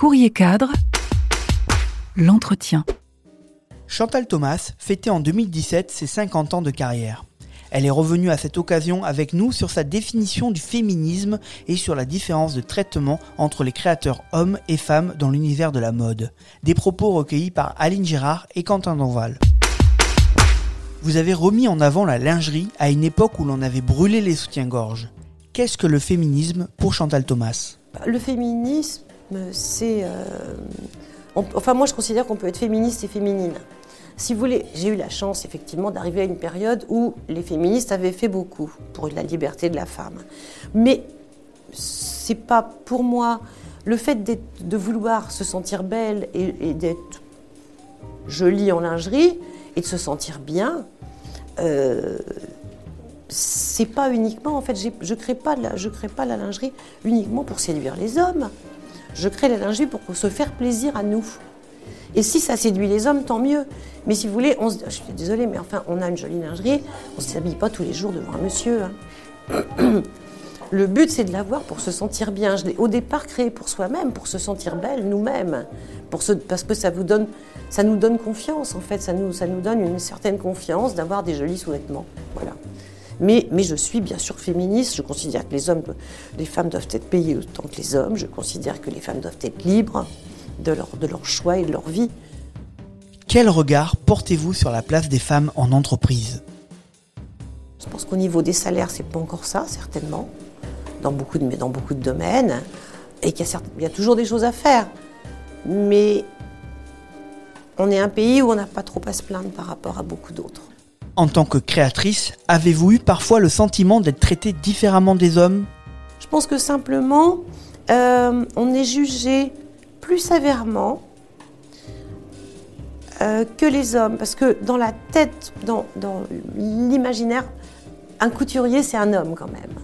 Courrier cadre, l'entretien. Chantal Thomas fêtait en 2017 ses 50 ans de carrière. Elle est revenue à cette occasion avec nous sur sa définition du féminisme et sur la différence de traitement entre les créateurs hommes et femmes dans l'univers de la mode. Des propos recueillis par Aline Girard et Quentin Donval. Vous avez remis en avant la lingerie à une époque où l'on avait brûlé les soutiens-gorge. Qu'est-ce que le féminisme pour Chantal Thomas? Le féminisme, euh, enfin, moi, je considère qu'on peut être féministe et féminine. Si vous voulez, j'ai eu la chance, effectivement, d'arriver à une période où les féministes avaient fait beaucoup pour la liberté de la femme. Mais c'est pas pour moi le fait de vouloir se sentir belle et, d'être jolie en lingerie et de se sentir bien. euh, c'est pas uniquement, en fait, je crée pas la, je crée pas la lingerie uniquement pour séduire les hommes. Je crée la lingerie pour se faire plaisir à nous. Et si ça séduit les hommes, tant mieux. Mais si vous voulez, on se- je suis désolée, mais enfin, on a une jolie lingerie, on ne s'habille pas tous les jours devant un monsieur. hein. Le but, c'est de l'avoir pour se sentir bien. Je l'ai au départ créé pour soi-même, pour se sentir belle nous-mêmes, parce que ça vous donne, ça nous donne confiance en fait, ça nous, ça nous donne une certaine confiance d'avoir des jolis sous-vêtements. Voilà. Mais, mais je suis bien sûr féministe. Je considère que les hommes, les femmes doivent être payées autant que les hommes. Je considère que les femmes doivent être libres de leur, de leur choix et de leur vie. Quel regard portez-vous sur la place des femmes en entreprise? Je pense qu'au niveau des salaires, c'est pas encore ça, certainement, dans beaucoup de, dans beaucoup de domaines, et qu'il y a toujours des choses à faire. Mais on est un pays où on n'a pas trop à se plaindre par rapport à beaucoup d'autres. En tant que créatrice, avez-vous eu parfois le sentiment d'être traitée différemment des hommes? Je pense que simplement, euh, on est jugé plus sévèrement euh, que les hommes. Parce que dans la tête, dans, l'imaginaire, un couturier, c'est un homme quand même.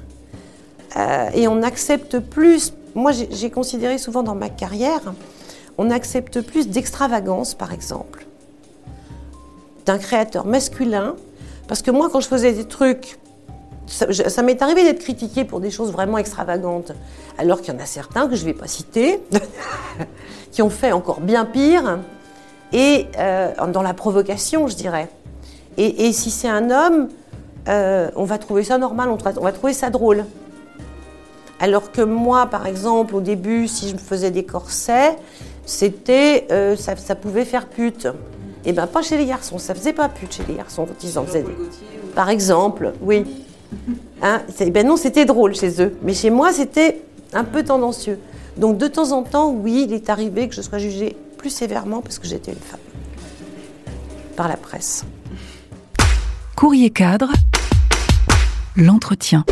Euh, et on accepte plus, moi j'ai considéré souvent dans ma carrière, on accepte plus d'extravagance par exemple, d'un créateur masculin. Parce que moi quand je faisais des trucs ça, m'est arrivé d'être critiquée pour des choses vraiment extravagantes, alors qu'il y en a certains que je ne vais pas citer, qui ont fait encore bien pire, et euh, dans la provocation, je dirais. Et, si c'est un homme, euh, on va trouver ça normal, on, va trouver ça drôle. Alors que moi, par exemple, au début, si je me faisais des corsets, c'était, euh, ça pouvait faire pute. Et ben pas chez les garçons, ça faisait pas pute chez les garçons quand ils en faisaient des. Par exemple, oui. Hein, c'est- ben non, c'était drôle chez eux. Mais chez moi, c'était un peu tendancieux. Donc de temps en temps, oui, il est arrivé que je sois jugée plus sévèrement parce que j'étais une femme. Par la presse. Courrier cadre, l'entretien.